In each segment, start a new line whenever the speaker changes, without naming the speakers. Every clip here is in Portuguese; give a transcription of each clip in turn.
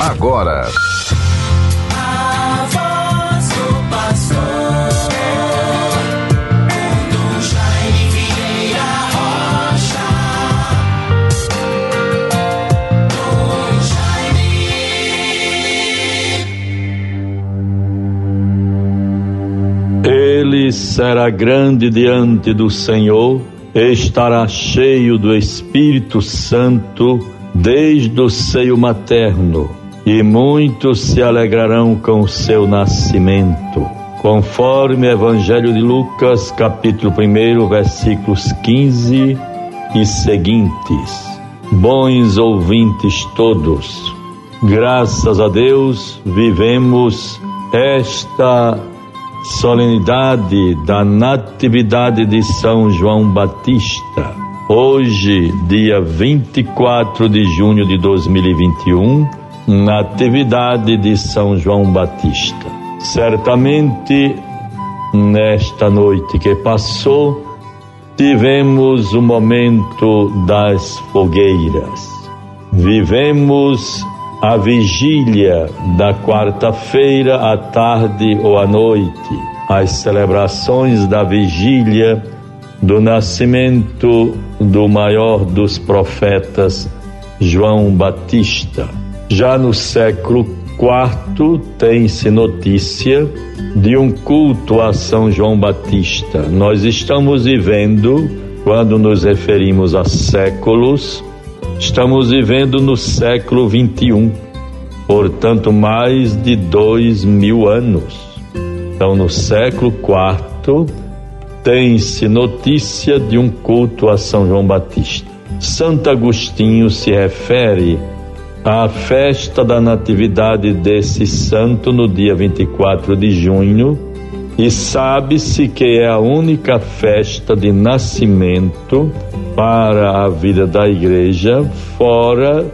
agora.
Ele será grande diante do Senhor, estará cheio do Espírito Santo desde o seio materno, e muitos se alegrarão com o seu nascimento. Conforme o Evangelho de Lucas, capítulo 1, versículos 15 e seguintes. Bons ouvintes todos, graças a Deus vivemos esta solenidade da Natividade de São João Batista. Hoje, dia 24 de junho de 2021, Natividade de São João Batista. Certamente, nesta noite que passou, tivemos o momento das fogueiras. Vivemos a vigília da quarta-feira à tarde ou à noite, as celebrações da vigília do nascimento do maior dos profetas, João Batista. Já no século IV tem-se notícia de um culto a São João Batista. Nós estamos vivendo, quando nos referimos a séculos, Estamos vivendo no século 21, portanto, mais de dois mil anos. Então, no século IV, tem-se notícia de um culto a São João Batista. Santo Agostinho se refere à festa da Natividade desse santo no dia 24 de junho e sabe-se que é a única festa de nascimento para a vida da igreja, fora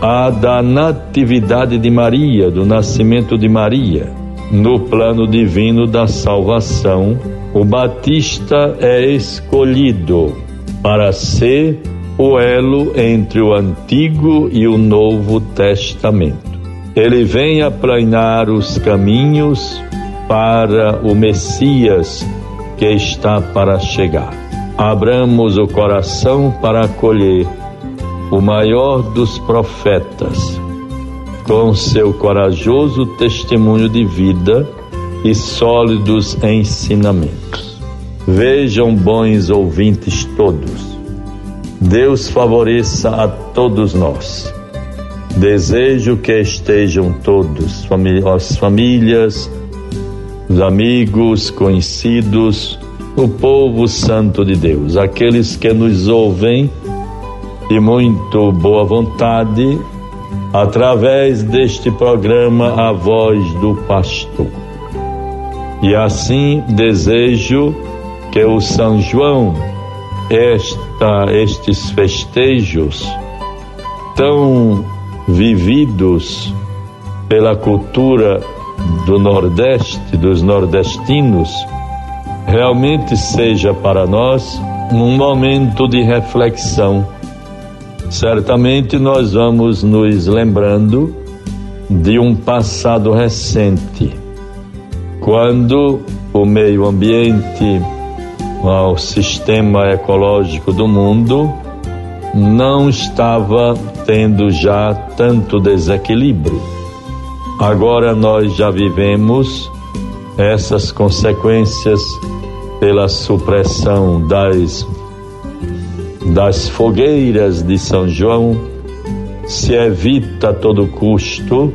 a da Natividade de Maria, do nascimento de Maria. No plano divino da salvação, o Batista é escolhido para ser o elo entre o Antigo e o Novo Testamento. Ele vem aplanar os caminhos para o Messias que está para chegar. Abramos o coração para acolher o maior dos profetas, com seu corajoso testemunho de vida e sólidos ensinamentos. Vejam, bons ouvintes todos, Deus favoreça a todos nós. Desejo que estejam todos, as famílias, os amigos, conhecidos, o povo santo de Deus, aqueles que nos ouvem de muito boa vontade através deste programa A Voz do Pastor. E assim desejo que o São João, esta, estes festejos tão vividos pela cultura do Nordeste, dos nordestinos, realmente seja para nós um momento de reflexão. Certamente nós vamos nos lembrando de um passado recente, quando o meio ambiente, o sistema ecológico do mundo não estava tendo já tanto desequilíbrio. Agora nós já vivemos essas consequências pela supressão das das fogueiras de São João, se evita a todo custo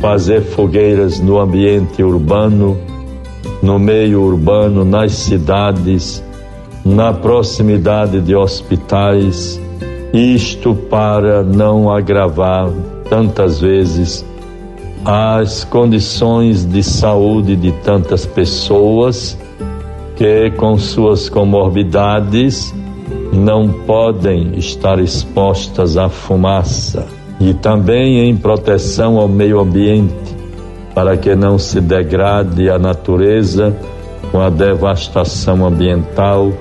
fazer fogueiras no ambiente urbano, no meio urbano, nas cidades, na proximidade de hospitais, isto para não agravar tantas vezes as condições de saúde de tantas pessoas que, com suas comorbidades, não podem estar expostas à fumaça. E também em proteção ao meio ambiente, para que não se degrade a natureza com a devastação ambiental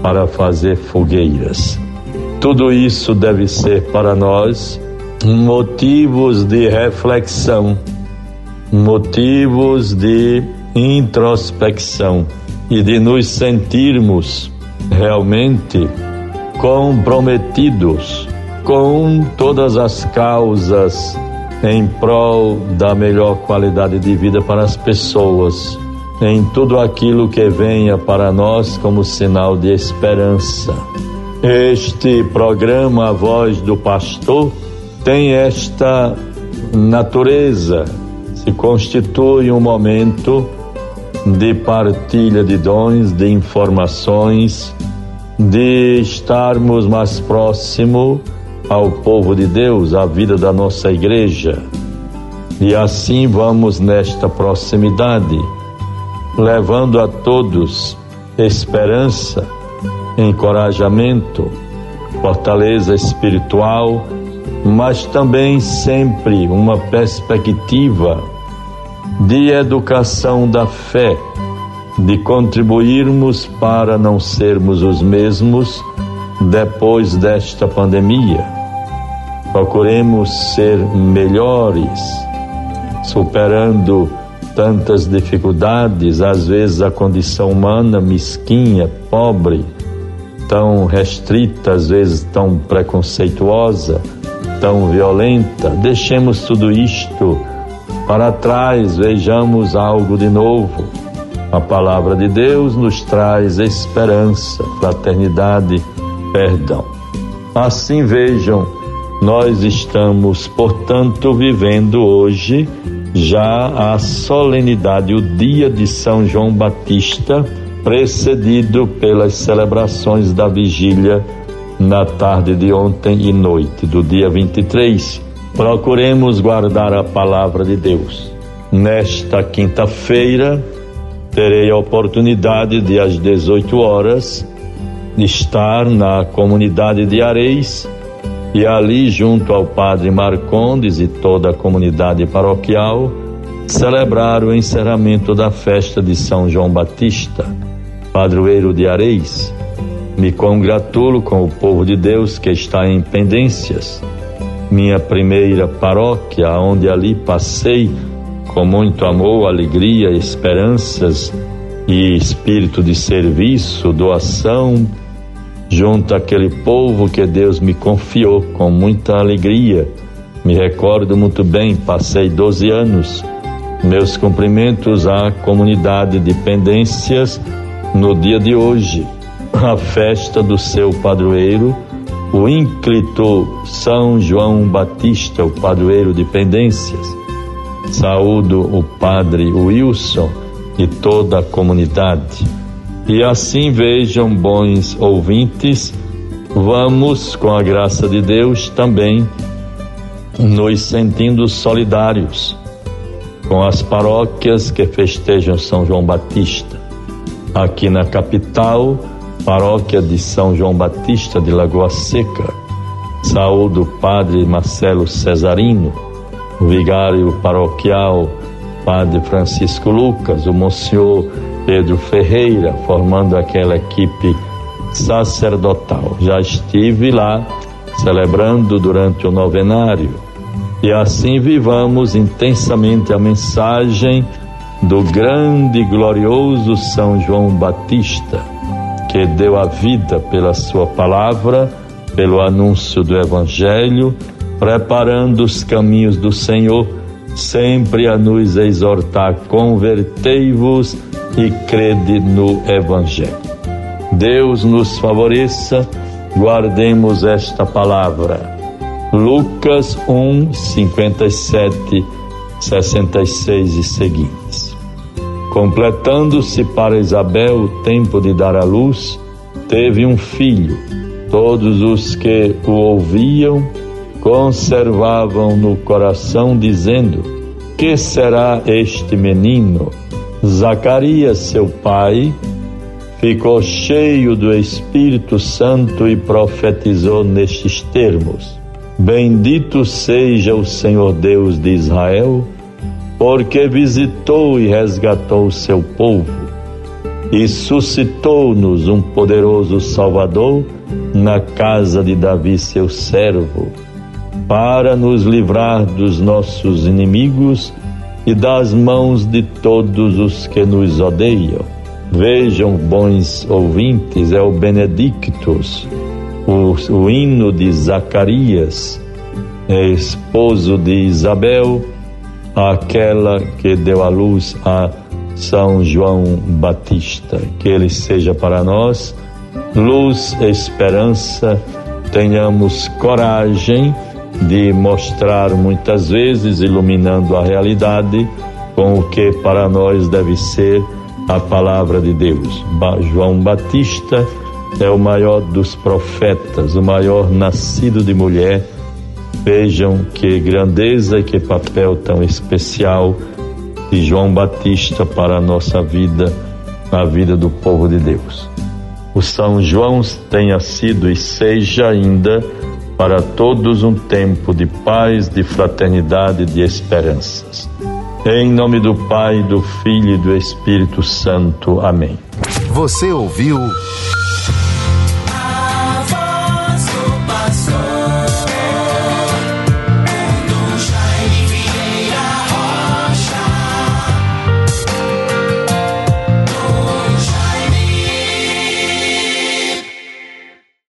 para fazer fogueiras. Tudo isso deve ser para nós motivos de reflexão, motivos de introspecção e de nos sentirmos realmente comprometidos com todas as causas em prol da melhor qualidade de vida para as pessoas, em tudo aquilo que venha para nós como sinal de esperança. Este programa A Voz do Pastor tem esta natureza, se constitui um momento de partilha de dons, de informações, de estarmos mais próximo ao povo de Deus, à vida da nossa igreja. E assim vamos nesta proximidade, levando a todos esperança, encorajamento, fortaleza espiritual, mas também sempre uma perspectiva de educação da fé, de contribuirmos para não sermos os mesmos depois desta pandemia Procuremos ser melhores, superando tantas dificuldades, às vezes a condição humana mesquinha, pobre, tão restrita, às vezes tão preconceituosa, tão violenta. Deixemos tudo isto para trás, vejamos algo de novo. A palavra de Deus nos traz esperança, fraternidade, perdão. Assim vejam nós estamos, portanto, vivendo hoje já a solenidade, o dia de São João Batista, precedido pelas celebrações da vigília na tarde de ontem e noite, do dia 23. Procuremos guardar a palavra de Deus. Nesta quinta-feira, terei a oportunidade de, às 18 horas, estar na comunidade de Areis e ali, junto ao padre Marcondes e toda a comunidade paroquial, celebrar o encerramento da festa de São João Batista, padroeiro de Areis. Me congratulo com o povo de Deus que está em pendências. Minha primeira paróquia, onde ali passei com muito amor, alegria, esperanças e espírito de serviço, doação, junto àquele povo que Deus me confiou com muita alegria. Me recordo muito bem, passei 12 anos. Meus cumprimentos à comunidade de pendências no dia de hoje, a festa do seu padroeiro, o ínclito São João Batista, o padroeiro de pendências. Saúdo o padre Wilson e toda a comunidade. E assim vejam, bons ouvintes, vamos, com a graça de Deus, também nos sentindo solidários com as paróquias que festejam São João Batista. Aqui na capital, paróquia de São João Batista de Lagoa Seca. Saúdo o padre Marcelo Cesarino, o vigário paroquial, padre Francisco Lucas, o monsenhor Pedro Ferreira, formando aquela equipe sacerdotal. Já estive lá celebrando durante o novenário. E assim vivamos intensamente a mensagem do grande e glorioso São João Batista, que deu a vida pela sua palavra, pelo anúncio do Evangelho, preparando os caminhos do Senhor, sempre a nos exortar: convertei-vos e crede no Evangelho. Deus nos favoreça, guardemos esta palavra. Lucas 1, 57, 66 e seguintes. Completando-se para Isabel o tempo de dar à luz, teve um filho. Todos os que o ouviam conservavam no coração, dizendo: Que será este menino? Zacarias, seu pai, ficou cheio do Espírito Santo e profetizou nestes termos: Bendito seja o Senhor Deus de Israel, porque visitou e resgatou o seu povo e suscitou-nos um poderoso Salvador na casa de Davi, seu servo para nos livrar dos nossos inimigos e das mãos de todos os que nos odeiam. Vejam, bons ouvintes, é o Benedictus, o, o hino de Zacarias, é esposo de Isabel, aquela que deu à luz a São João Batista. Que ele seja para nós luz, esperança, tenhamos coragem de mostrar muitas vezes, iluminando a realidade, com o que para nós deve ser a palavra de Deus. João Batista é o maior dos profetas, o maior nascido de mulher. Vejam que grandeza e que papel tão especial de João Batista para a nossa vida, a vida do povo de Deus. O São João tenha sido e seja ainda para todos um tempo de paz, de fraternidade, de esperanças. Em nome do Pai, do Filho e do Espírito Santo. Amém.
Você ouviu